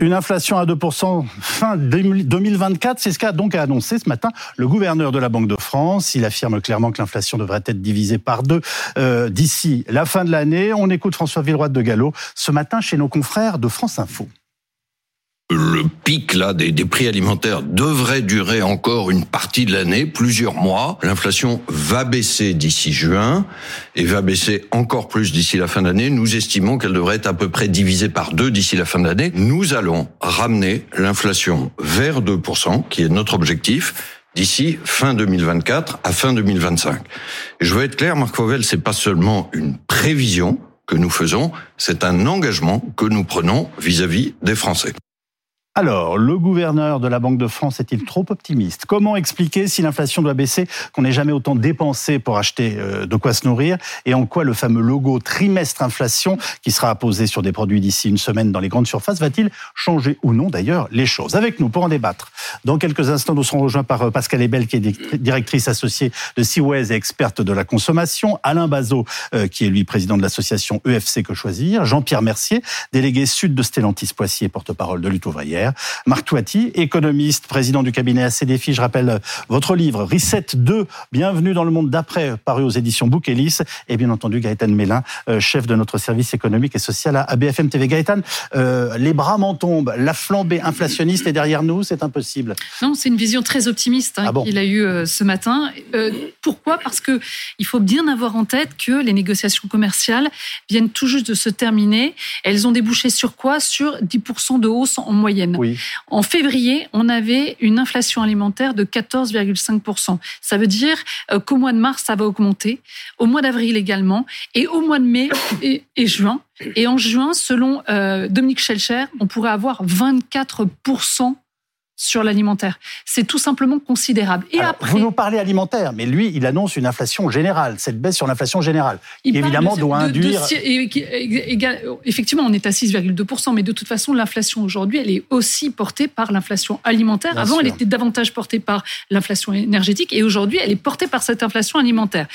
Une inflation à 2% fin 2024, c'est ce qu'a donc annoncé ce matin le gouverneur de la Banque de France. Il affirme clairement que l'inflation devrait être divisée par deux euh, d'ici la fin de l'année. On écoute François Villeroy de Gallo ce matin chez nos confrères de France Info le pic là des, prix alimentaires devrait durer encore une partie de l'année, plusieurs mois. L'inflation va baisser d'ici juin et va baisser encore plus d'ici la fin d'année. Nous estimons qu'elle devrait être à peu près divisée par deux d'ici la fin d'année. Nous allons ramener l'inflation vers 2%, qui est notre objectif d'ici fin 2024 à fin 2025. Et je veux être clair, Marc Fauvel, c'est pas seulement une prévision que nous faisons, c'est un engagement que nous prenons vis à -vis des Français. Alors, le gouverneur de la Banque de France est-il trop optimiste? Comment expliquer si l'inflation doit baisser qu'on n'ait jamais autant dépensé pour acheter euh, de quoi se nourrir? Et en quoi le fameux logo trimestre inflation qui sera apposé sur des produits d'ici une semaine dans les grandes surfaces va-t-il changer ou non d'ailleurs les choses? Avec nous pour en débattre. Dans quelques instants, nous serons rejoints par euh, Pascal Ebel qui est directrice associée de Seaways et experte de la consommation, Alain Bazot euh, qui est lui président de l'association EFC Que Choisir, Jean-Pierre Mercier, délégué sud de Stellantis Poitiers, porte-parole de lutte ouvrière Marc Toiti, économiste, président du cabinet ACDFI. Je rappelle euh, votre livre Reset 2, Bienvenue dans le monde d'après, paru aux éditions Bouquelis. Et bien entendu, Gaëtan Mélin, euh, chef de notre service économique et social à BFM TV. Gaëtan, euh, les bras m'en tombent. La flambée inflationniste est derrière nous, c'est impossible. Non, c'est une vision très optimiste hein, ah qu'il a eue ce matin. pourquoi? Parce que il faut bien avoir en tête que les négociations commerciales viennent tout juste de se terminer. Elles ont débouché sur quoi? Sur 10% de hausse en moyenne. En février, on avait une inflation alimentaire de 14,5%. Ça veut dire euh, qu'au mois de mars, ça va augmenter, au mois d'avril également, et au mois de mai et, juin. Et en juin, selon euh, Dominique Schelcher, on pourrait avoir 24% sur l'alimentaire. C'est tout simplement considérable. Et après, vous nous parlez alimentaire, mais lui, il annonce une inflation générale, cette baisse sur l'inflation générale, qui évidemment doit induire. effectivement, on est à 6,2%, mais de toute façon, l'inflation aujourd'hui, elle est aussi portée par l'inflation alimentaire. Avant, elle était davantage portée par l'inflation énergétique, et aujourd'hui, elle est portée par cette inflation alimentaire.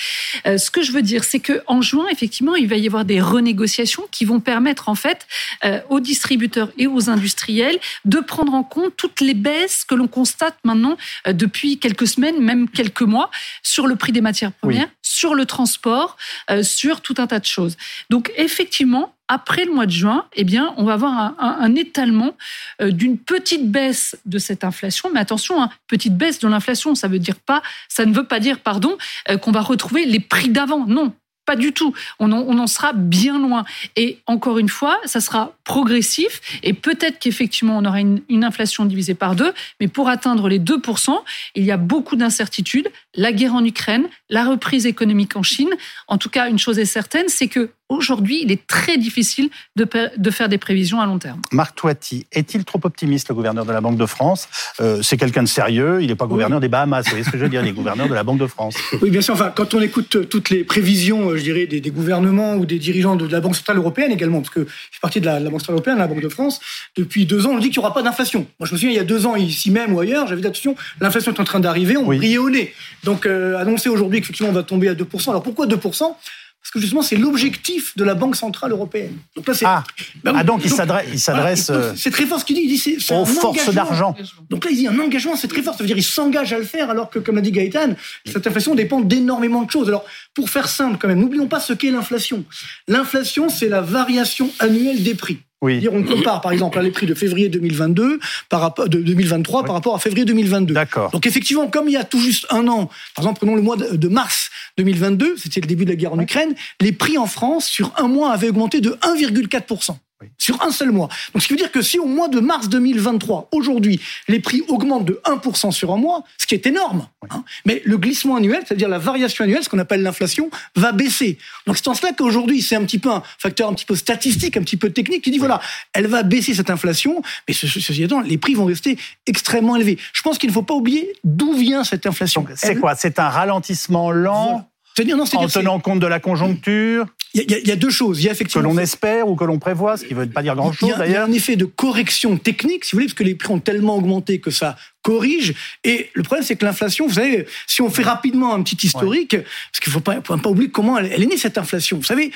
Euh, ce que je veux dire, c'est que en juin, effectivement, il va y avoir des renégociations qui vont permettre, en fait, euh, aux distributeurs et aux industriels de prendre en compte toutes les baisses que l'on constate maintenant euh, depuis quelques semaines, même quelques mois, sur le prix des matières premières, sur le transport, euh, sur tout un tas de choses. Donc effectivement, après le mois de juin, eh bien, on va avoir un, étalement euh, d'une petite baisse de cette inflation. Mais attention, hein, petite baisse de l'inflation, ça veut dire pas, ça ne veut pas dire, pardon, qu'on va retrouver les prix d'avant. Non, pas du tout. On en, sera bien loin. Et encore une fois, ça sera progressif et peut-être qu'effectivement, on aura une, une, inflation divisée par deux. Mais pour atteindre les 2%, il y a beaucoup d'incertitudes. La guerre en Ukraine, la reprise économique en Chine. En tout cas, une chose est certaine, c'est que aujourd'hui, il est très difficile de, de, faire des prévisions à long terme. Marc Toiti, est-il trop optimiste, le gouverneur de la Banque de France? Euh, C'est quelqu'un de sérieux, il n'est pas gouverneur des Bahamas, vous voyez ce que je veux dire, il est gouverneur de la Banque de France. Oui, bien sûr, enfin, quand on écoute euh, toutes les prévisions, euh, je dirais, des, gouvernements ou des dirigeants de la Banque Centrale Européenne également, parce que je fais partie de la, Banque Centrale Européenne, la Banque de France, depuis deux ans, on dit qu'il n'y aura pas d'inflation. Moi, je me souviens, il y a deux ans, ici même ou ailleurs, j'avais dit, attention, l'inflation est en train d'arriver, on brillait au nez. Donc, annoncer aujourd'hui qu'effectivement, on va tomber à 2%. Alors, pourquoi 2% parce que justement, c'est l'objectif de la Banque Centrale Européenne. Donc là, ah. Bah ah, donc, il s'adresse. Il s'adresse euh, c'est très fort ce qu'il dit. Il dit c'est, aux forces d'argent. Donc là, il dit un engagement, c'est très fort. Ça veut dire qu'il s'engage à le faire, alors que, comme l'a dit Gaëtan, cette inflation dépend d'énormément de choses. Alors, pour faire simple, quand même, n'oublions pas ce qu'est l'inflation. L'inflation, c'est la variation annuelle des prix. Oui. on compare par exemple les prix de février 2022 par rapport de 2023 par rapport à février 2022. D'accord. Donc effectivement, comme il y a tout juste un an, par exemple prenons le mois de mars 2022, c'était le début de la guerre en Ukraine, les prix en France sur un mois avaient augmenté de 1,4 sur un seul mois. Donc, ce qui veut dire que si au mois de mars 2023, aujourd'hui, les prix augmentent de 1% sur un mois, ce qui est énorme, hein, mais le glissement annuel, c'est-à-dire la variation annuelle, ce qu'on appelle l'inflation, va baisser. Donc, c'est en cela qu'aujourd'hui, c'est un petit peu un facteur un petit peu statistique, un petit peu technique, qui dit, voilà, elle va baisser cette inflation, mais ceci étant, les prix vont rester extrêmement élevés. Je pense qu'il ne faut pas oublier d'où vient cette inflation. C'est quoi? C'est un ralentissement lent non, en tenant compte de la conjoncture? Il y, a deux choses. Il y a effectivement que l'on espère ou que l'on prévoit, ce qui ne veut pas dire grand-chose d'ailleurs. Il y a un effet de correction technique, si vous voulez, parce que les prix ont tellement augmenté que ça corrige. Et le problème, c'est que l'inflation, vous savez, si on fait rapidement un petit historique, parce qu'il ne faut pas, faut pas oublier comment elle, est née cette inflation. Vous savez,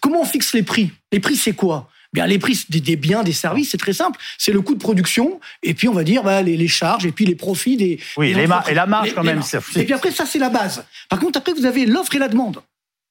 comment on fixe les prix? Les prix, c'est quoi? Bien, les prix des, biens, des services, c'est très simple. C'est le coût de production, et puis on va dire bah, les, charges, et puis les profits des. Oui, les et la marge quand même. Et puis après, ça, c'est la base. Par contre, après, vous avez l'offre et la demande.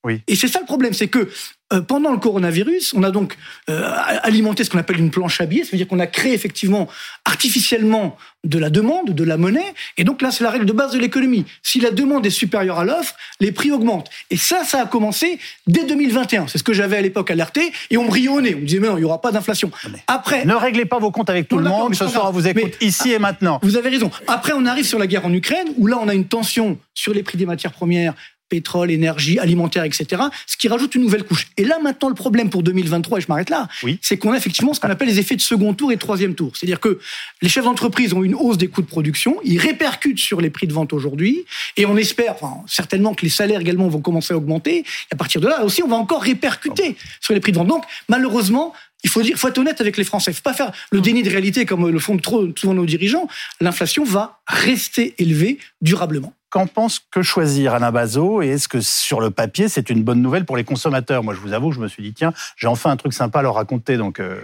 Oui. Et c'est ça le problème, c'est que euh, pendant le coronavirus, on a donc euh, alimenté ce qu'on appelle une planche à billets, c'est-à-dire qu'on a créé effectivement artificiellement de la demande, de la monnaie, et donc là c'est la règle de base de l'économie. Si la demande est supérieure à l'offre, les prix augmentent. Et ça, ça a commencé dès 2021. C'est ce que j'avais à l'époque alerté, et on brillait au nez. On disait mais non, il n'y aura pas d'inflation. Après, ne réglez pas vos comptes avec tout le monde. Ce soir, vous écoute ici et maintenant. Vous avez raison. Après, on arrive sur la guerre en Ukraine, où là on a une tension sur les prix des matières premières, pétrole, énergie, alimentaire, etc., ce qui rajoute une nouvelle couche. Et là, maintenant, le problème pour 2023, et je m'arrête là, c'est qu'on a effectivement ce qu'on appelle les effets de second tour et de troisième tour. C'est-à-dire que les chefs d'entreprise ont une hausse des coûts de production, ils répercutent sur les prix de vente aujourd'hui, et on espère, enfin, certainement que les salaires également vont commencer à augmenter, et à partir de là aussi, on va encore répercuter sur les prix de vente. Donc, malheureusement, il faut dire, faut être honnête avec les Français. Il faut pas faire le déni de réalité comme le font trop souvent nos dirigeants. L'inflation va rester élevée durablement. Qu'en pense que choisir Alain Bazot? Et est-ce que sur le papier, c'est une bonne nouvelle pour les consommateurs? Moi, je vous avoue, je me suis dit, tiens, j'ai enfin un truc sympa à leur raconter. Donc. Euh.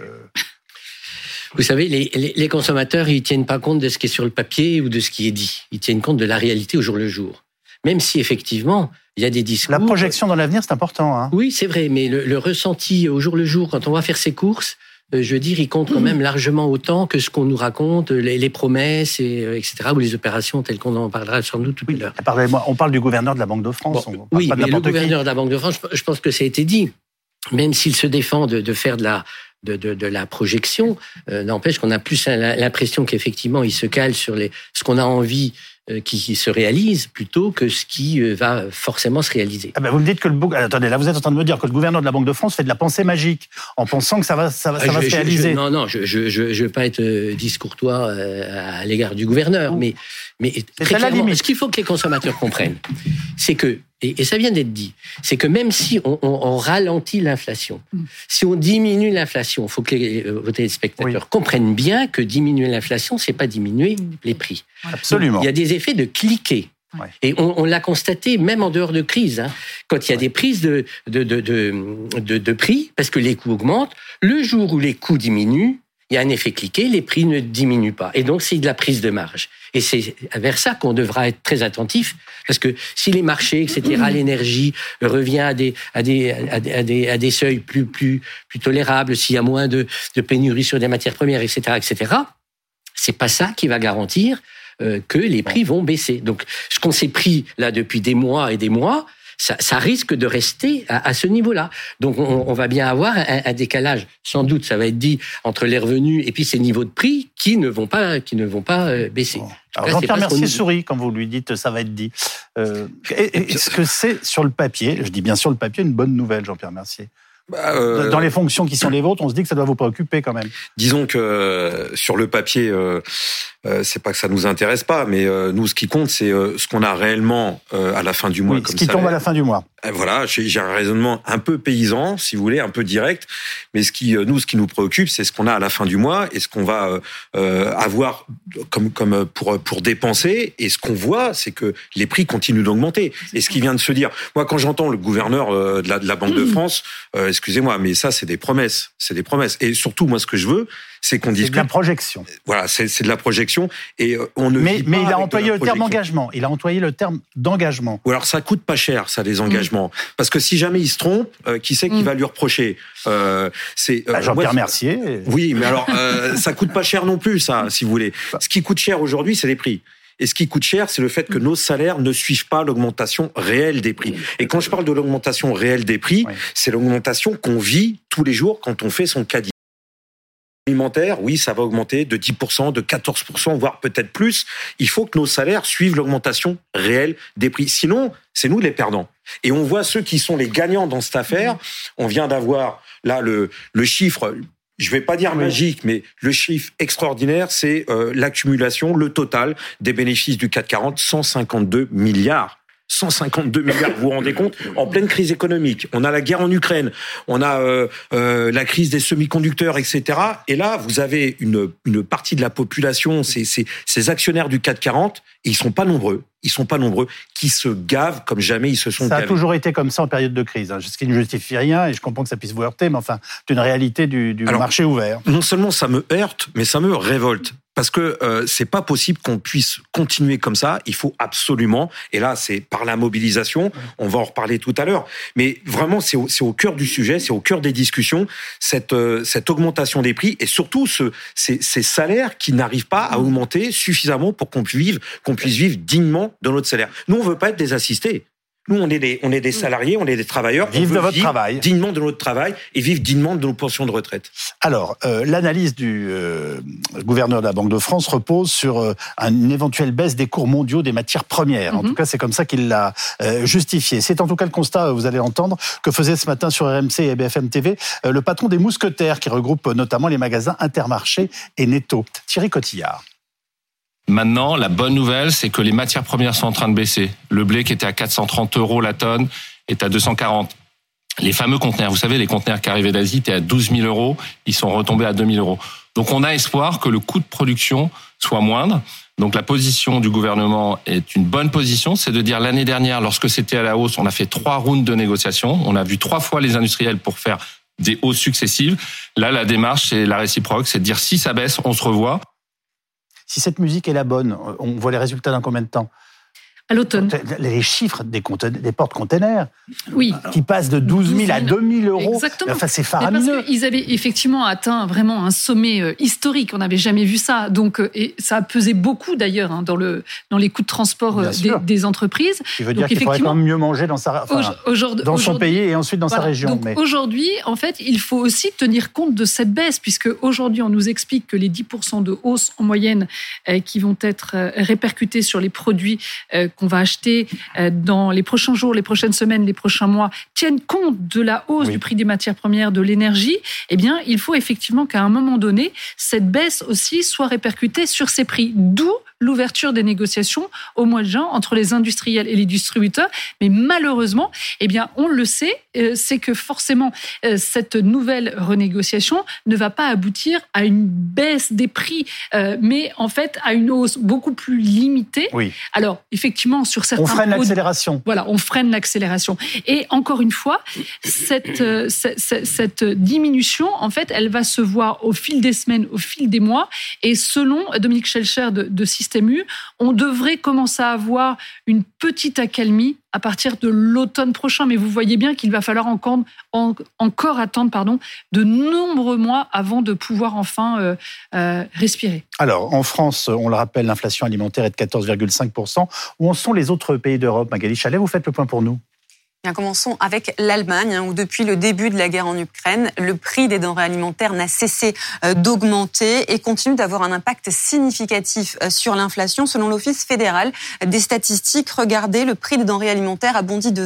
Vous savez, les, consommateurs, ils tiennent pas compte de ce qui est sur le papier ou de ce qui est dit. Ils tiennent compte de la réalité au jour le jour. Même si effectivement, il y a des discours. La projection dans l'avenir, c'est important. Hein. oui, c'est vrai, mais le, ressenti au jour le jour, quand on va faire ses courses, je veux dire, il compte quand même largement autant que ce qu'on nous raconte, les, promesses, et, euh, etc., ou les opérations telles qu'on en parlera sans doute tout à l'heure. Parlez-moi, on parle du gouverneur de la Banque de France. oui, mais le gouverneur de la Banque de France, je pense que ça a été dit. Même s'il se défend de, faire de la, de, de, la projection, euh, n'empêche qu'on a plus l'impression qu'effectivement il se cale sur les, ce qu'on a envie euh, qui se réalise plutôt que ce qui euh, va forcément se réaliser. Ah ben vous me dites que le attendez là vous êtes en train de me dire que le gouverneur de la Banque de France fait de la pensée magique en pensant que ça va ça va, ça va se réaliser. non non je je je, je veux pas être euh, discourtois à l'égard du gouverneur mais mais très clairement ce qu'il faut que les consommateurs comprennent c'est que et, ça vient d'être dit, c'est que même si on, ralentit l'inflation, mm. si on diminue l'inflation, il faut que les, vos téléspectateurs comprennent bien que diminuer l'inflation, c'est pas diminuer les prix. Absolument. il y a des effets de cliquer. Et on, l'a constaté même en dehors de crise, hein, quand il y a des prises de, de, de, de, de prix, parce que les coûts augmentent, le jour où les coûts diminuent, il y a un effet cliqué, les prix ne diminuent pas. Et donc, c'est de la prise de marge. Et c'est vers ça qu'on devra être très attentif, parce que si les marchés, etc., l'énergie revient à des, à des, à des, à des, seuils plus, plus, plus tolérables, s'il y a moins de, de pénurie sur des matières premières, etc., etc., c'est pas ça qui va garantir euh, que les prix vont baisser. Donc, ce qu'on s'est pris là depuis des mois et des mois, ça, risque de rester à, ce niveau-là. Donc on, va bien avoir un, décalage, sans doute, ça va être dit, entre les revenus et puis ces niveaux de prix qui ne vont pas, qui ne vont pas euh, baisser. Jean-Pierre Mercier sourit quand vous lui dites ça va être dit. Euh, est-ce que c'est sur le papier, je dis bien sur le papier, une bonne nouvelle, Jean-Pierre Mercier bah, euh, Dans les fonctions qui sont les vôtres, on se dit que ça doit vous préoccuper quand même. Disons que sur le papier, euh, c'est pas que ça nous intéresse pas, mais euh, nous, ce qui compte, c'est euh, ce qu'on a réellement à la fin du mois. Oui, ce qui tombe à la fin du mois. Voilà, j'ai un raisonnement un peu paysan, si vous voulez, un peu direct, mais ce qui nous, ce qui nous préoccupe, c'est ce qu'on a à la fin du mois et ce qu'on va avoir comme comme pour pour dépenser. Et ce qu'on voit, c'est que les prix continuent d'augmenter. Et ce qui vient de se dire, moi, quand j'entends le gouverneur de la, de la Banque de mmh. France, excusez-moi, mais ça, c'est des promesses, c'est des promesses. Et surtout, moi, ce que je veux, c'est qu'on discute. C'est de la projection. Voilà, c'est de la projection. Et euh, on ne mais, mais il a employé le terme engagement. Il a employé le terme d'engagement. Ou alors ça coûte pas cher, ça, les engagements. Mm. Parce que si jamais il se trompe, euh, qui sait qui mm. va lui reprocher? Euh, C'est bah, Jean-Pierre Mercier. Oui, mais alors ça coûte pas cher non plus, ça, si vous voulez. Ce qui coûte cher aujourd'hui, c'est les prix. Et ce qui coûte cher, c'est le fait que nos salaires ne suivent pas l'augmentation réelle des prix. Et quand je parle de l'augmentation réelle des prix, c'est l'augmentation qu'on vit tous les jours quand on fait son caddie oui, ça va augmenter de 10%, de 14%, voire peut-être plus. Il faut que nos salaires suivent l'augmentation réelle des prix. Sinon, c'est nous les perdants. Et on voit ceux qui sont les gagnants dans cette affaire. On vient d'avoir là le, chiffre je vais pas dire magique, mais le chiffre extraordinaire, c'est euh, l'accumulation, le total des bénéfices du 440, 152 milliards 152 milliards, vous vous rendez compte En pleine crise économique. On a la guerre en Ukraine, on a euh, euh, la crise des semi-conducteurs, etc. Et là, vous avez une, une partie de la population, ces, actionnaires du 440, et ils sont pas nombreux ils sont pas nombreux, qui se gavent comme jamais ils se sont gavés. Ça a toujours été comme ça en période de crise, hein, ce qui ne justifie rien, et je comprends que ça puisse vous heurter, mais enfin, c'est une réalité du, du marché ouvert. Non seulement ça me heurte, mais ça me révolte. Parce que euh, c'est pas possible qu'on puisse continuer comme ça. Il faut absolument, et là c'est par la mobilisation, on va en reparler tout à l'heure, mais vraiment c'est au, au, cœur du sujet, c'est au cœur des discussions, cette, euh, cette augmentation des prix et surtout ce, ces, ces salaires qui n'arrivent pas à augmenter suffisamment pour qu'on puisse vivre, qu'on puisse vivre dignement de notre salaire. Nous, on veut pas être des assistés. Nous, on est des, on est des salariés, on est des travailleurs. Vivre de votre travail. Dignement de notre travail et vivre dignement de nos pensions de retraite. Alors, euh, l'analyse du euh, gouverneur de la Banque de France repose sur euh, une éventuelle baisse des cours mondiaux des matières premières. En mhm. tout cas, c'est comme ça qu'il l'a justifié. C'est en tout cas le constat, vous allez l'entendre, que faisait ce matin sur RMC et BFM TV le patron des mousquetaires, qui regroupe notamment les magasins Intermarché et Netto, Thierry Cotillard. Maintenant, la bonne nouvelle, c'est que les matières premières sont en train de baisser. Le blé qui était à 430 euros la tonne est à 240. Les fameux conteneurs, vous savez, les conteneurs qui arrivaient d'Asie étaient à 12 000 euros, ils sont retombés à 2 000 euros. Donc on a espoir que le coût de production soit moindre. Donc la position du gouvernement est une bonne position, c'est de dire l'année dernière, lorsque c'était à la hausse, on a fait trois rounds de négociations, on a vu trois fois les industriels pour faire des hausses successives. Là, la démarche, c'est la réciproque, c'est de dire si ça baisse, on se revoit si cette musique est la bonne, on voit les résultats dans combien de temps? À l'automne. Les chiffres des, des portes-containers, oui. qui passent de 12 000 à 2 000 euros. Exactement. Enfin, c'est faramineux. parce qu'ils avaient effectivement atteint vraiment un sommet euh, historique. On n'avait jamais vu ça. Donc, euh, et ça a pesé beaucoup d'ailleurs hein, dans le dans les coûts de transport euh, des, des, entreprises. Ce qui veut dire qu'il faudrait quand même mieux manger dans sa enfin, dans son pays et ensuite dans sa région. Donc aujourd'hui, en fait, il faut aussi tenir compte de cette baisse, puisque aujourd'hui, on nous explique que les 10% de hausse en moyenne qui vont être répercutés sur les produits qu'on va acheter euh, dans les prochains jours, les prochaines semaines, les prochains mois tiennent compte de la hausse du prix des matières premières, de l'énergie, eh bien, il faut effectivement qu'à un moment donné, cette baisse aussi soit répercutée sur ces prix. D'où l'ouverture des négociations au mois de juin entre les industriels et les distributeurs. Mais malheureusement, eh bien, on le sait, c'est que forcément, euh, cette nouvelle renégociation ne va pas aboutir à une baisse des prix, euh, mais en fait à une hausse beaucoup plus limitée. Oui. Alors, effectivement, sur certains... On freine l'accélération. Voilà, on freine l'accélération. Et encore une fois, cette, cette, cette diminution, en fait, elle va se voir au fil des semaines, au fil des mois. Et selon Dominique Schelcher de, de on devrait commencer à avoir une petite accalmie à partir de l'automne prochain. Mais vous voyez bien qu'il va falloir encore, encore attendre pardon, de nombreux mois avant de pouvoir enfin euh, euh, respirer. Alors, en France, on le rappelle, l'inflation alimentaire est de 14,5%. Où en sont les autres pays d'Europe Magali Chalet, vous faites le point pour nous Bien, commençons avec l'Allemagne, hein, où depuis le début de la guerre en Ukraine, le prix des denrées alimentaires n'a cessé euh, d'augmenter et continue d'avoir un impact significatif euh, sur l'inflation. Selon l'Office fédéral des statistiques, regardez, le prix des denrées alimentaires a bondi de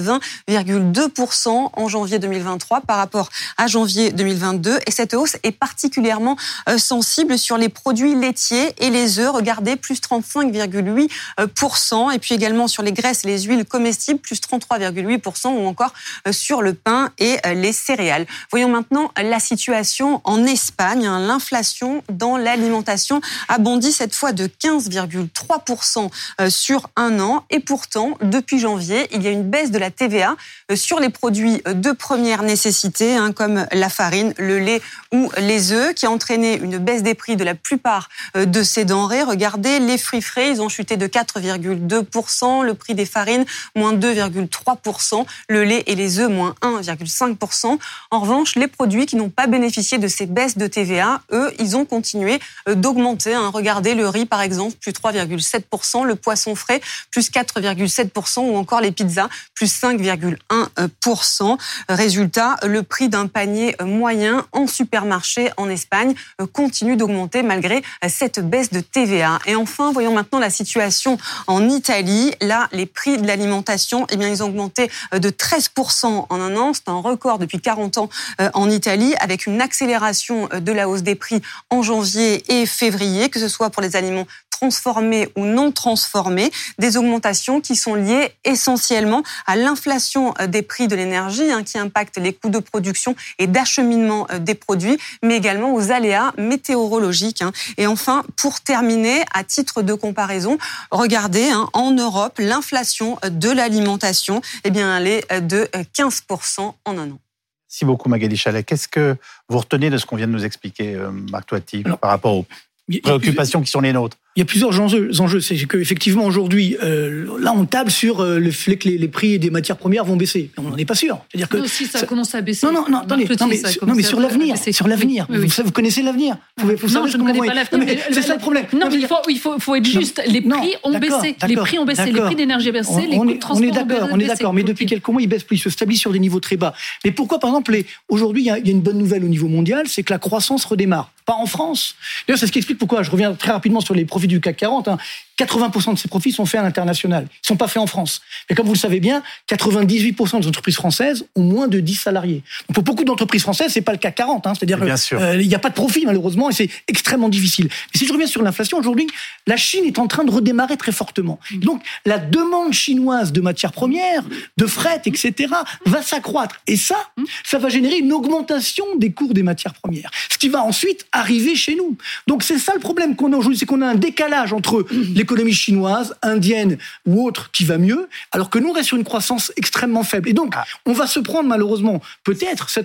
20,2% en janvier 2023 par rapport à janvier 2022. Et cette hausse est particulièrement euh, sensible sur les produits laitiers et les œufs. Regardez, plus 35,8%. Et puis également sur les graisses et les huiles comestibles, plus 33,8% ou encore euh, sur le pain et euh, les céréales. Voyons maintenant la situation en Espagne. Hein. L'inflation dans l'alimentation a bondi cette fois de 15,3% euh, sur un an. Et pourtant, depuis janvier, il y a une baisse de la TVA sur les produits de première nécessité, hein, comme la farine, le lait ou les œufs, qui a entraîné une baisse des prix de la plupart de ces denrées. Regardez, les fruits frais, ils ont chuté de 4,2%, le prix des farines, moins 2,3% le lait et les œufs moins 1,5%. En revanche, les produits qui n'ont pas bénéficié de ces baisses de TVA, eux, ils ont continué euh, d'augmenter. Hein. Regardez le riz, par exemple, plus 3,7%, le poisson frais, plus 4,7%, ou encore les pizzas, plus 5,1%. Résultat, le prix d'un panier moyen en supermarché en Espagne euh, continue d'augmenter malgré euh, cette baisse de TVA. Et enfin, voyons maintenant la situation en Italie. Là, les prix de l'alimentation, eh bien, ils ont augmenté 13% en un an. C'est un record depuis 40 ans en Italie, avec une accélération de la hausse des prix en janvier et février, que ce soit pour les aliments transformés ou non transformés, des augmentations qui sont liées essentiellement à l'inflation euh, des prix de l'énergie hein, qui impacte les coûts de production et d'acheminement euh, des produits, mais également aux aléas météorologiques. Hein. Et enfin, pour terminer, à titre de comparaison, regardez, hein, en Europe, l'inflation de l'alimentation, eh bien, elle de 15% en un an. Merci beaucoup Magali Chalet. Qu'est-ce que vous retenez de ce qu'on vient de nous expliquer, euh, Marc Toiti, par rapport aux préoccupations qui sont les nôtres? Il y a plusieurs enjeux. enjeux. C'est qu'effectivement, aujourd'hui, euh, là, on table sur euh, le fait que les, les, prix des matières premières vont baisser. On n'en est pas sûr. C'est-à-dire que. Non, si ça, commence à baisser. Non, non, non, attendez. non, mais, non, mais sur l'avenir. Sur l'avenir. Vous, vous, connaissez l'avenir. Vous, vous non, je ne connais pas l'avenir. C'est ça le problème. Non, mais il faut, il faut, faut être juste. Les prix ont baissé. Les prix ont baissé. Les prix d'énergie ont baissé. Les coûts de transport On est d'accord. On est d'accord. Mais depuis quelques mois, ils baissent plus. Ils se stabilisent sur des niveaux très bas. Mais pourquoi, par exemple, aujourd'hui, il y a une bonne nouvelle au niveau mondial, c'est que la croissance redémarre. Pas en France. D'ailleurs, c'est ce qui explique pourquoi. Je reviens très rapidement sur les profits du CAC 40. 80% de ces profits sont faits à l'international. Ils sont pas faits en France. Mais comme vous le savez bien, 98% des entreprises françaises ont moins de 10 salariés. Donc pour beaucoup d'entreprises françaises, c'est pas le CAC 40. Hein. C'est-à-dire qu'il euh, n'y a pas de profit malheureusement et c'est extrêmement difficile. Mais si je reviens sur l'inflation, aujourd'hui, la Chine est en train de redémarrer très fortement. Donc la demande chinoise de matières premières, de fret, etc., va s'accroître. Et ça, ça va générer une augmentation des cours des matières premières. Ce qui va ensuite arriver chez nous. Donc c'est ça le problème qu'on a aujourd'hui, c'est qu'on a un décalage entre l'économie chinoise, indienne ou autre qui va mieux, alors que nous, on reste sur une croissance extrêmement faible. Et donc, ah. on va se prendre malheureusement peut-être ce,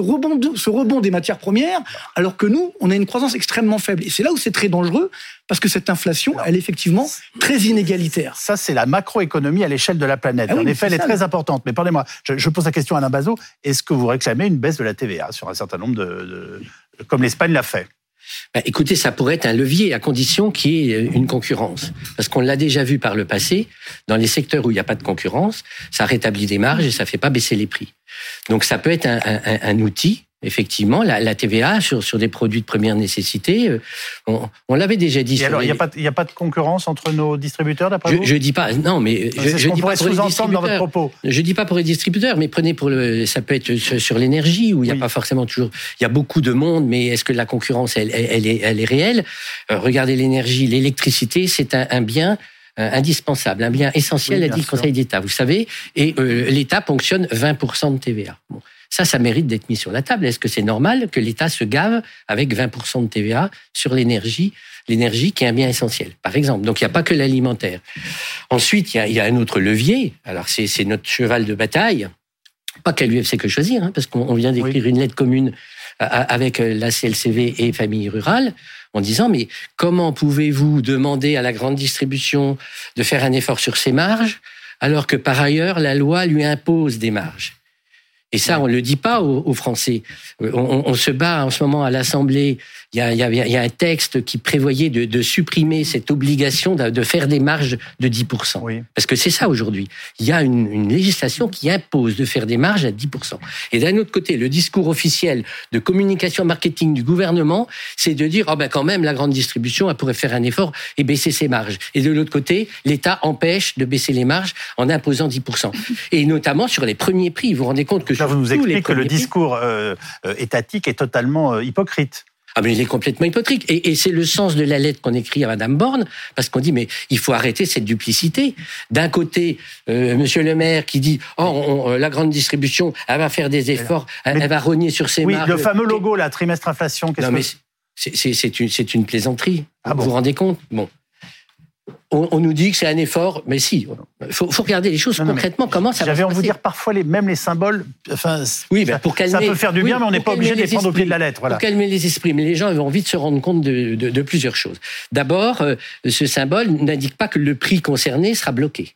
rebond, ce rebond des matières premières, alors que nous, on a une croissance extrêmement faible. Et c'est là où c'est très dangereux, parce que cette inflation, elle est effectivement très inégalitaire. Ça, c'est la macroéconomie à l'échelle de la planète. Ah en effet, elle est très importante. Mais pardonnez-moi, je, pose la question à Alain Bazot. Est-ce que vous réclamez une baisse de la TVA sur un certain nombre de comme l'Espagne l'a fait? Bah, écoutez, ça pourrait être un levier à condition qu'il y ait une concurrence. Parce qu'on l'a déjà vu par le passé, dans les secteurs où il n'y a pas de concurrence, ça rétablit des marges et ça fait pas baisser les prix. Donc ça peut être un, un, un outil effectivement, la, la, TVA sur, sur des produits de première nécessité, euh, on, on l'avait déjà dit. Et alors, il n'y a, pas, a pas de concurrence entre nos distributeurs, d'après vous Je dis pas, non, mais je, je dis pas pour les distributeurs. Dans votre propos. Je dis pas pour les distributeurs, mais prenez pour le, ça peut être sur, l'énergie où il n'y a pas forcément toujours, il y a beaucoup de monde, mais est-ce que la concurrence, elle, elle, est, elle est réelle? Euh, Regardez l'énergie, l'électricité, c'est un, un bien euh, indispensable, un bien essentiel, a dit le Conseil d'État, vous savez, et l'État ponctionne 20% de TVA. Bon. Ça, ça mérite d'être mis sur la table. Est-ce que c'est normal que l'État se gave avec 20% de TVA sur l'énergie l'énergie qui est un bien essentiel, par exemple? Donc il n'y a pas que l'alimentaire. Ensuite, il y, a, il y, a, un autre levier. Alors c'est notre cheval de bataille. Pas qu'à l'UFC que choisir, hein, parce qu'on vient d'écrire une lettre commune euh, avec euh, la CLCV et Famille Rurale en disant mais comment pouvez-vous demander à la grande distribution de faire un effort sur ses marges alors que par ailleurs la loi lui impose des marges? Et ça, on le dit pas aux, Français. On, on, se bat en ce moment à l'Assemblée il y a, y, a, y a, un texte qui prévoyait de, de supprimer cette obligation de, de, faire des marges de 10%. Oui. Parce que c'est ça aujourd'hui. Il y a une, une, législation qui impose de faire des marges à 10%. Et d'un autre côté, le discours officiel de communication marketing du gouvernement, c'est de dire, oh ben quand même, la grande distribution, elle pourrait faire un effort et baisser ses marges. Et de l'autre côté, l'État empêche de baisser les marges en imposant 10%. Et notamment sur les premiers prix. Vous vous rendez compte que... Ça vous nous explique que le discours euh, euh, étatique est totalement euh, hypocrite. Ah mais il est complètement hypocrite. Et, et c'est le sens de la lettre qu'on écrit à Madame Borne, parce qu'on dit mais il faut arrêter cette duplicité. D'un côté, euh, Monsieur le Maire qui dit oh on, la grande distribution, elle va faire des efforts, elle, va rogner sur ses oui, marges. le fameux logo là, trimestre inflation. Non mais c'est une, une plaisanterie. Ah vous vous rendez compte? Bon on, nous dit que c'est un effort, mais si, il faut, regarder les choses concrètement, comment ça va J'avais envie de vous dire, parfois, les, même les symboles, enfin, oui, ben, pour calmer, ça peut faire du bien, mais on n'est pas obligé de les prendre au pied de la lettre. Voilà. Pour calmer les esprits, mais les gens ont envie de se rendre compte de, plusieurs choses. D'abord, euh, ce symbole n'indique pas que le prix concerné sera bloqué.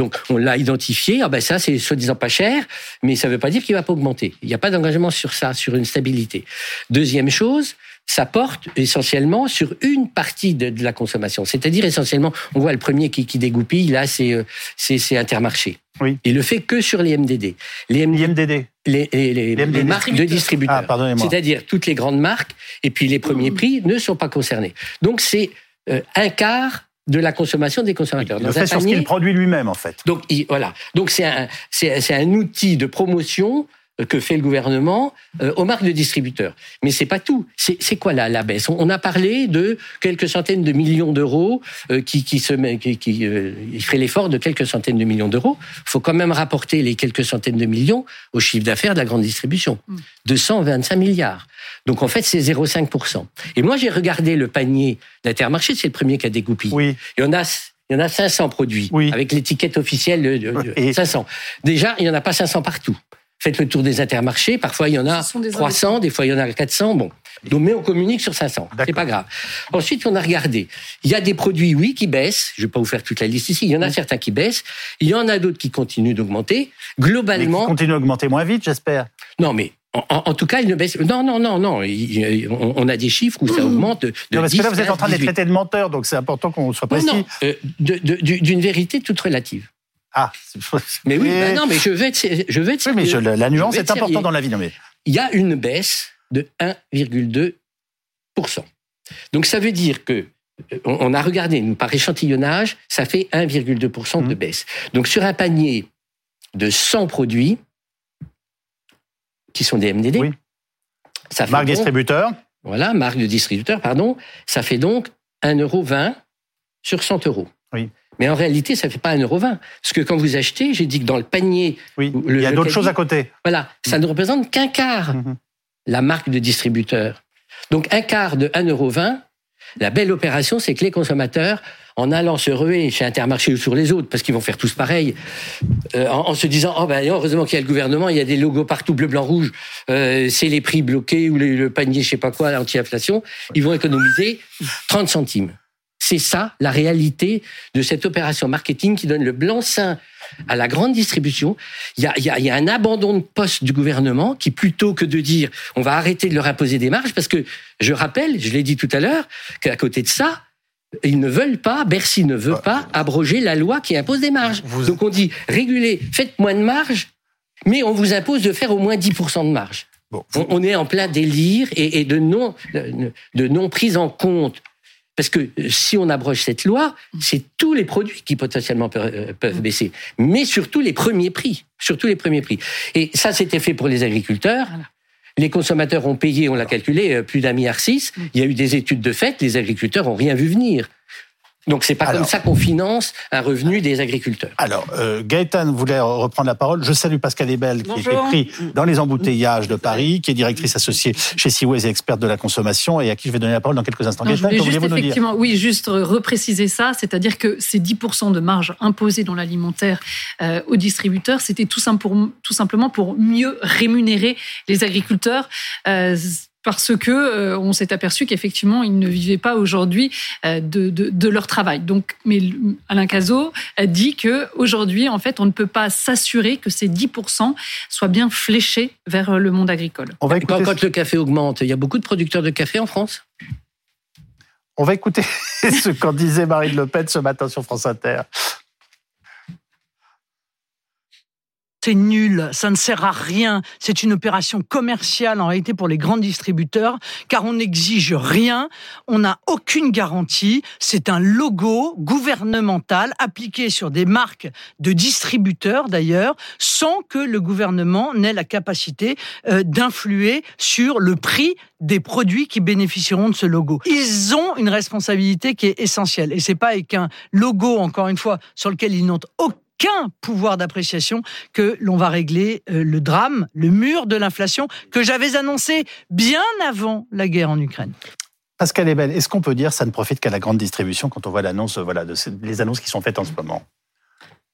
Donc on l'a identifié, ah ben ça c'est soi-disant pas cher, mais ça ne veut pas dire qu'il va pas augmenter. Il n'y a pas d'engagement sur ça, sur une stabilité. Deuxième chose, ça porte essentiellement sur une partie de, la consommation. C'est-à-dire essentiellement, on voit le premier qui, qui dégoupille, là, c'est euh, c'est Intermarché. Oui. Il le fait que sur les MDD. Les MDD. Les, les, les, les, marques de distributeurs. Ah, C'est-à-dire toutes les grandes marques, et puis les premiers prix ne sont pas concernés. Donc c'est euh, un quart de la consommation des consommateurs. Il le fait sur ce qu'il produit lui-même, en fait. Donc voilà. Donc c'est un, c'est un outil de promotion que fait le gouvernement euh, aux marques de distributeurs. Mais c'est pas tout. C'est quoi la, la baisse? On, a parlé de quelques centaines de millions d'euros euh, qui, qui se qui, qui euh, il ferait l'effort de quelques centaines de millions d'euros. Faut quand même rapporter les quelques centaines de millions au chiffre d'affaires de la grande distribution, 225 mm. milliards. Donc en fait c'est 0,5 Et moi j'ai regardé le panier d'Intermarché, c'est le premier qui a dégoupillé. Oui. Il y en a il y en a 500 produits oui. avec l'étiquette officielle de 500. Déjà, il n'y en a pas 500 partout faites le tour des intermarchés. Parfois, il y en a 300, des fois, il y en a 400. Bon. Donc, mais on communique sur 500. C'est pas grave. Ensuite, on a regardé. Il y a des produits, oui, qui baissent. Je vais pas vous faire toute la liste ici. Il y en a certains qui baissent. Il y en a d'autres qui continuent d'augmenter. Globalement. Mais qui continuent d'augmenter moins vite, j'espère. Non, mais en, tout cas, ils ne baissent. Non, non, non, non. on, a des chiffres où ça augmente de, non, parce que là, vous êtes en train d'être traité de menteur, donc c'est important qu'on soit précis. Non, euh, d'une vérité toute relative. Ah, mais oui, bah non, mais je vais être, je vais être Oui, mais la nuance est importante dans la vie. Non, mais... Il y a une baisse de 1,2%. Donc ça veut dire que euh, on a regardé, nous, par échantillonnage, ça fait 1,2% de mmh. baisse. Donc sur un panier de 100 produits, qui sont des MDD, oui. ça fait marque distributeur. Voilà, marque de distributeur, pardon. Ça fait donc 1,20€ sur 100 euros. Oui. Mais en réalité, ça ne fait pas 1,20€. Parce que quand vous achetez, j'ai dit que dans le panier... Oui, il y a d'autres choses à côté. Voilà, ça ne représente qu'un quart, mhm. la marque de distributeur. Donc un quart de 1,20€, la belle opération, c'est que les consommateurs, en allant se ruer chez Intermarché ou sur les autres, parce qu'ils vont faire tous pareil, euh, en, se disant oh ben heureusement qu'il y a le gouvernement, il y a des logos partout bleu, blanc, rouge, euh, c'est les prix bloqués ou le panier, je sais pas quoi, anti-inflation, ils vont économiser 30 centimes. C'est ça la réalité de cette opération marketing qui donne le blanc-seing à la grande distribution. Il y, a, un abandon de poste du gouvernement qui, plutôt que de dire on va arrêter de leur imposer des marges, parce que je rappelle, je l'ai dit tout à l'heure, qu'à côté de ça, ils ne veulent pas, Bercy ne veut pas abroger la loi qui impose des marges. Donc on dit régulez, faites moins de marge, mais on vous impose de faire au moins 10% de marge. on, est en plein délire et, de non de non prise en compte parce que euh, si on abroge cette loi, c'est tous les produits qui potentiellement peuvent euh, baisser, mais surtout les premiers prix, surtout les premiers prix. Et ça, c'était fait pour les agriculteurs. Les consommateurs ont payé, on l'a calculé, euh, plus d'un milliard six. Il y a eu des études de fait, les agriculteurs ont rien vu venir. Donc c'est pas comme ça qu'on finance un revenu des agriculteurs. Alors euh, Gaëtan voulait reprendre la parole. Je salue Pascal Ebel qui est pris dans les embouteillages de Paris, qui est directrice associée chez Seaways et experte de la consommation et à qui je vais donner la parole dans quelques instants. Gaëtan, juste effectivement, oui, juste repréciser ça, c'est-à-dire que ces 10% de marge imposée dans l'alimentaire euh, aux distributeurs, c'était tout, tout, simplement pour mieux rémunérer les agriculteurs. Euh, parce que euh, on s'est aperçu qu'effectivement ils ne vivaient pas aujourd'hui euh, de, de, de, leur travail. Donc, mais Alain Cazot a dit que aujourd'hui, en fait, on ne peut pas s'assurer que ces 10% soient bien fléchés vers le monde agricole. On va écouter... Quand le café augmente, il y a beaucoup de producteurs de café en France? On va écouter ce qu'en disait Marine Le Pen ce matin sur France Inter. C'est nul, ça ne sert à rien. C'est une opération commerciale en réalité pour les grands distributeurs, car on n'exige rien, on n'a aucune garantie. C'est un logo gouvernemental appliqué sur des marques de distributeurs d'ailleurs, sans que le gouvernement n'ait la capacité euh, d'influer sur le prix des produits qui bénéficieront de ce logo. Ils ont une responsabilité qui est essentielle, et c'est pas avec un logo encore une fois sur lequel ils n'ont aucun aucun pouvoir d'appréciation que l'on va régler euh, le drame, le mur de l'inflation que j'avais annoncé bien avant la guerre en Ukraine. Pascal Ebel, est-ce qu'on peut dire que ça ne profite qu'à la grande distribution quand on voit l'annonce, voilà, de les annonces qui sont faites en ce moment?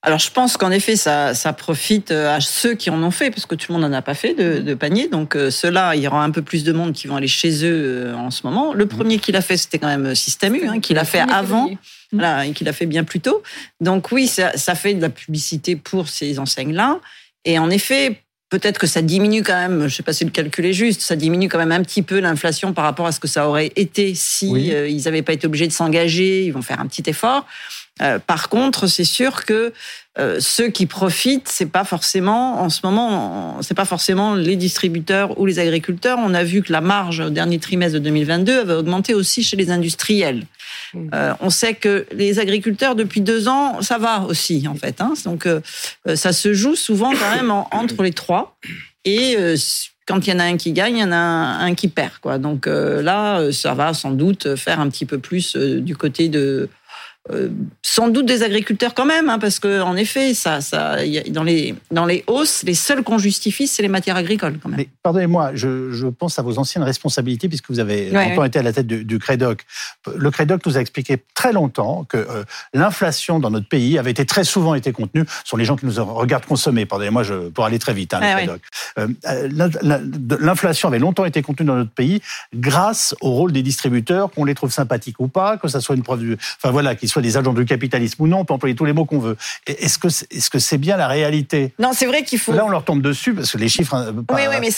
Alors je pense qu'en effet, ça, ça, profite euh, à ceux qui en ont fait, parce que tout le monde n'en a pas fait de, de panier. Donc euh, ceux-là, il y aura un peu plus de monde qui vont aller chez eux en ce moment. Le premier qui l'a fait, c'était quand même Système U, hein, qui l'a fait avant. Voilà, et qu'il a fait bien plus tôt. Donc oui, ça, ça fait de la publicité pour ces enseignes-là. Et en effet, peut-être que ça diminue quand même, je ne sais pas si le calcul est juste, ça diminue quand même un petit peu l'inflation par rapport à ce que ça aurait été si euh, ils n'avaient pas été obligés de s'engager, ils vont faire un petit effort. Euh, par contre, c'est sûr que euh, ceux qui profitent, c'est pas forcément en ce moment, c'est pas forcément les distributeurs ou les agriculteurs. On a vu que la marge au dernier trimestre de 2022 avait augmenté aussi chez les industriels. Mmh. Euh, on sait que les agriculteurs depuis deux ans, ça va aussi en fait. Hein. Donc ça se joue souvent quand même entre les trois. Et quand il y en a un qui gagne, il y en a un, qui perd. Quoi. Donc là, ça va sans doute faire un petit peu plus du côté de euh, sans doute des agriculteurs quand même, hein, parce que en effet, ça, ça, dans les dans les hausses, les seuls qu'on justifie, c'est les matières agricoles quand même. Mais pardonnez-moi, je, je, pense à vos anciennes responsabilités puisque vous avez longtemps été à la tête du, du, Crédoc. Le Crédoc nous a expliqué très longtemps que euh, l'inflation dans notre pays avait été très souvent été contenue. Ce sont les gens qui nous regardent consommer. Pardonnez-moi, je pour aller très vite, hein, le Crédoc. Euh, l'inflation avait longtemps été contenue dans notre pays grâce au rôle des distributeurs, qu'on les trouve sympathiques ou pas, que ça soit une preuve, du, enfin voilà, qu'ils soit des agents du capitalisme ou non, on peut employer tous les mots qu'on veut. Est-ce que c'est -ce c'est bien la réalité? Non, c'est vrai qu'il faut. Là, on leur tombe dessus parce que les chiffres hein,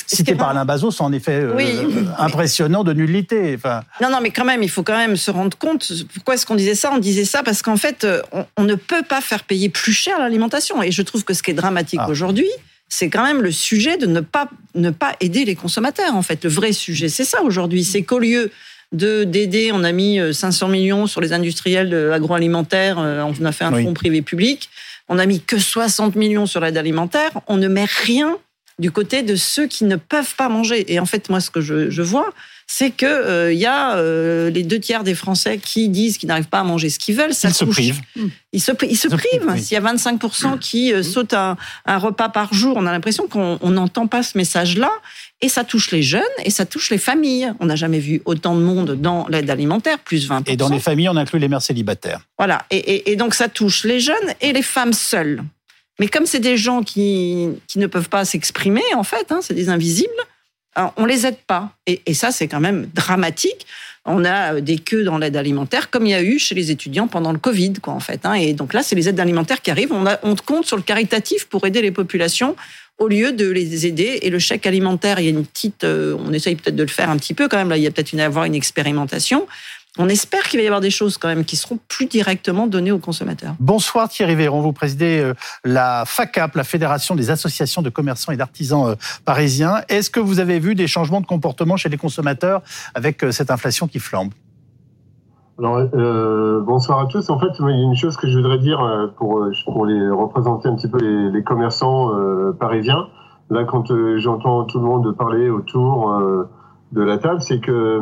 cités par Alain Bazot sont en effet euh, impressionnants de nullité. Enfin... Non, non, mais quand même, il faut quand même se rendre compte. Pourquoi est-ce qu'on disait ça? On disait ça parce qu'en fait, euh, on, ne peut pas faire payer plus cher l'alimentation. Et je trouve que ce qui est dramatique ah. aujourd'hui, c'est quand même le sujet de ne pas, ne pas aider les consommateurs. En fait, le vrai sujet, c'est ça aujourd'hui. C'est qu'au lieu de d'aider. On a mis 500 euh, millions sur les industriels agroalimentaires. Euh, on a fait un fonds privé public. On a mis que 60 millions sur l'aide alimentaire. On ne met rien du côté de ceux qui ne peuvent pas manger. Et en fait, moi, ce que je, vois, c'est que il euh, y a les deux tiers des Français qui disent qu'ils n'arrivent pas à manger ce qu'ils veulent. Ça ils, se privent. Ils se, ils se, privent. S'il y a 25% qui sautent un, un, repas par jour, on a l'impression qu'on n'entend pas ce message-là. Et ça touche les jeunes et ça touche les familles. On n'a jamais vu autant de monde dans l'aide alimentaire, plus 20%. Et dans les familles, on inclut les mères célibataires. Voilà. Et, donc ça touche les jeunes et les femmes seules. Mais comme c'est des gens qui, qui ne peuvent pas s'exprimer, en fait, hein, c'est des invisibles, on les aide pas. Et, et ça, c'est quand même dramatique. On a euh, des queues dans l'aide alimentaire, comme il y a eu chez les étudiants pendant le Covid, quoi, en fait. Hein. Et donc là, c'est les aides alimentaires qui arrivent. On, a, on compte sur le caritatif pour aider les populations au lieu de les aider. Et le chèque alimentaire, il y a une petite, euh, on essaye peut-être de le faire un petit peu quand même. Là, il y a peut-être une avoir une expérimentation. On espère qu'il va y avoir des choses quand même qui seront plus directement données aux consommateurs. Bonsoir Thierry Véron, vous présidez euh, la FACAP, la Fédération des associations de commerçants et d'artisans euh, parisiens. Est-ce que vous avez vu des changements de comportement chez les consommateurs avec cette inflation qui flambe? Alors, euh, bonsoir à tous. En fait, il y a une chose que je voudrais dire euh, pour, euh, pour les représenter un petit peu les, les commerçants euh, parisiens. Là, quand j'entends tout le monde parler autour de la table, c'est que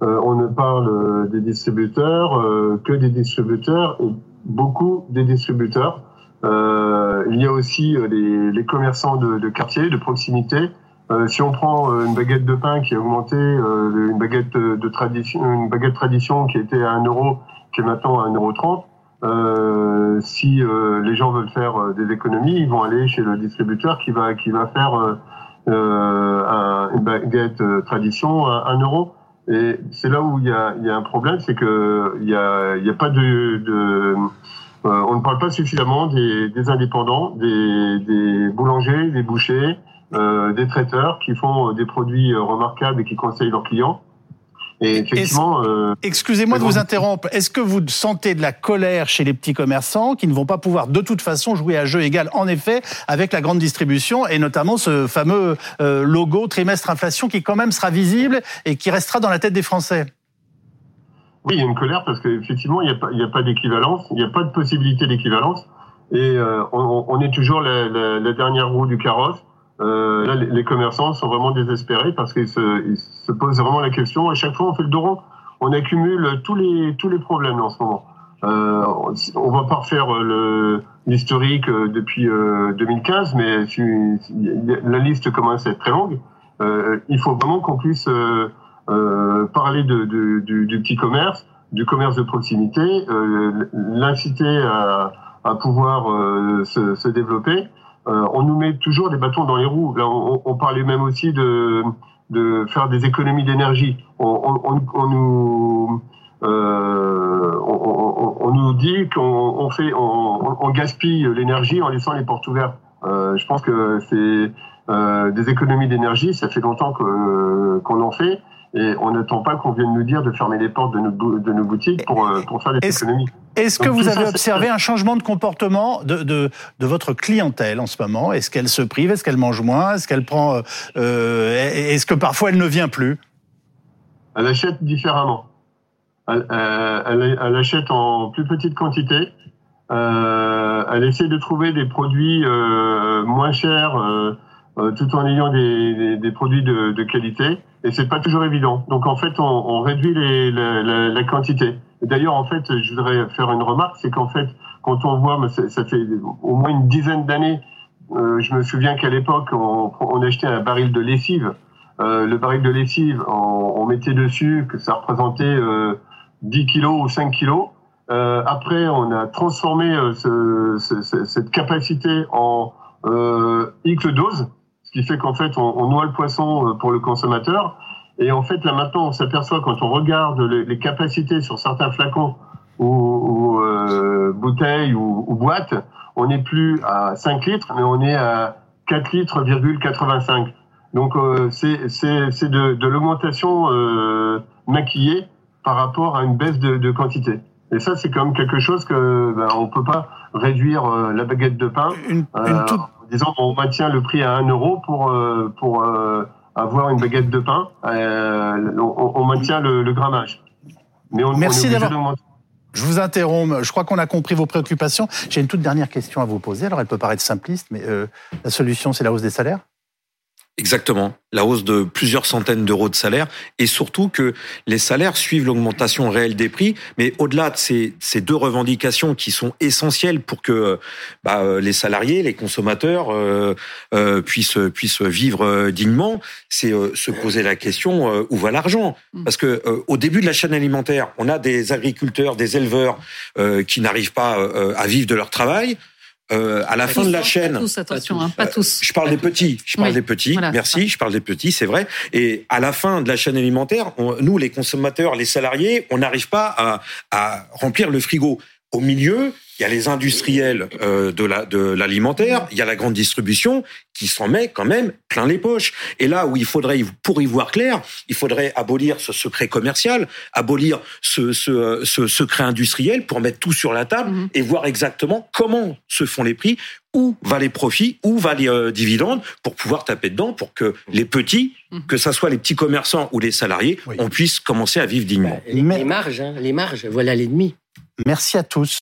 on ne parle des distributeurs que des distributeurs et beaucoup des distributeurs. il y a aussi les, les commerçants de, de, quartier, de proximité, euh, si on prend euh, une baguette de pain qui a augmenté, euh, une baguette de, tradition, une baguette tradition qui était à 1 euro, qui est maintenant à 1,30 euro, euh, si les gens veulent faire des économies, ils vont aller chez le distributeur qui va qui va faire un, une baguette tradition à 1 euro. Et c'est là où il y a, y a un problème, c'est que il y a, y a pas de, de on ne parle pas suffisamment des, des indépendants, des, des boulangers, des bouchers, euh, des traiteurs qui font euh, des produits euh, remarquables et qui conseillent leurs clients. Et effectivement, excusez-moi de vous interrompre. Est-ce que vous sentez de la colère chez les petits commerçants qui ne vont pas pouvoir de toute façon jouer à jeu égal, en effet, avec la grande distribution et notamment ce fameux logo trimestre inflation qui quand même sera visible et qui restera dans la tête des Français? Oui, il y a une colère parce qu'effectivement, il n'y a pas, d'équivalence, il n'y a pas de possibilité d'équivalence et on, est toujours la, la dernière roue du carrosse. Euh, là, les commerçants sont vraiment désespérés parce qu'ils se, ils se, posent vraiment la question. À chaque fois, on fait le dos rond. On accumule tous les tous les problèmes en ce moment. Euh, on va pas refaire l'historique euh, depuis 2015, euh, mais la liste commence à être très longue. Euh, il faut vraiment qu'on puisse parler de, de, du, du, petit commerce, du commerce de proximité, l'inciter à, à pouvoir se, se développer. Euh, on nous met toujours des bâtons dans les roues. Là, on, parlait même aussi de, de faire des économies d'énergie. On, on, nous euh, on, nous dit qu'on fait, on, gaspille l'énergie en laissant les portes ouvertes. Euh, je pense que c'est des économies d'énergie. Ça fait longtemps que qu'on en fait. Et on n'attend pas qu'on vienne nous dire de fermer les portes de nos, de nos boutiques pour, euh, pour faire des économies. Est-ce que vous avez observé un changement de comportement de, de, de votre clientèle en ce moment? Est-ce qu'elle se prive? Est-ce qu'elle mange moins? Est-ce qu'elle prend euh, Est-ce que parfois elle ne vient plus? Elle achète différemment. Elle, euh, elle, elle, achète en plus petite quantité. Euh, elle essaie de trouver des produits euh, moins chers euh, tout en ayant des, des, des produits de, de, qualité. Et c'est pas toujours évident. Donc en fait, on, on réduit les, la, la, la, quantité. D'ailleurs, en fait, je voudrais faire une remarque, c'est qu'en fait, quand on voit, ça fait au moins une dizaine d'années, euh, je me souviens qu'à l'époque, on, on, achetait un baril de lessive. Euh, le baril de lessive, on, on, mettait dessus que ça représentait euh, 10 kilos ou 5 kilos. Euh, après, on a transformé euh, ce, ce, cette capacité en euh, X dose qui fait qu'en fait, on, on, noie le poisson euh, pour le consommateur. Et en fait, là maintenant, on s'aperçoit quand on regarde les, les, capacités sur certains flacons ou, ou euh, bouteilles ou, ou, boîtes, on n'est plus à 5 litres, mais on est à 4 litres, 85. Donc euh, c'est de, de l'augmentation euh, maquillée par rapport à une baisse de, de quantité. Et ça, c'est quand même quelque chose que ben, on peut pas réduire euh, la baguette de pain. Une, une toute disons on maintient le prix à 1 euro pour euh, pour euh, avoir une baguette de pain, euh, on, on, maintient le, le, grammage. Mais on, Merci d'avoir. Je vous interromps. Je crois qu'on a compris vos préoccupations. J'ai une toute dernière question à vous poser. Alors, elle peut paraître simpliste, mais euh, la solution, c'est la hausse des salaires Exactement, la hausse de plusieurs centaines d'euros de salaire et surtout que les salaires suivent l'augmentation réelle des prix. Mais au-delà de ces, ces, deux revendications qui sont essentielles pour que bah, euh, les salariés, les consommateurs euh, euh, puissent puissent vivre dignement, c'est euh, se poser la question euh, où va l'argent? Mm. Parce que euh, au début de la chaîne alimentaire, on a des agriculteurs, des éleveurs qui n'arrivent pas à vivre de leur travail. Euh, à la pas fin tous, de la chaîne. Pas tous, attention, hein, pas tous. Je parle pas des tous. petits. Je parle oui. des petits. Voilà, Merci. Je parle des petits, c'est vrai. Et à la fin de la chaîne alimentaire, on, nous, les consommateurs, les salariés, on n'arrive pas à, à, remplir le frigo. Au milieu, il y a les industriels euh, de la de l'alimentaire, il y a la grande distribution qui s'en met quand même plein les poches. Et là où il faudrait, pour y voir clair, il faudrait abolir ce secret commercial, abolir ce, ce, ce secret industriel pour mettre tout sur la table mmh. et voir exactement comment se font les prix, où va les profits, où va les euh, dividendes, pour pouvoir taper dedans, pour que les petits, mmh. que ça soit les petits commerçants ou les salariés, oui. on puisse commencer à vivre dignement. Les, les marges, hein, les marges, voilà l'ennemi. Merci à tous.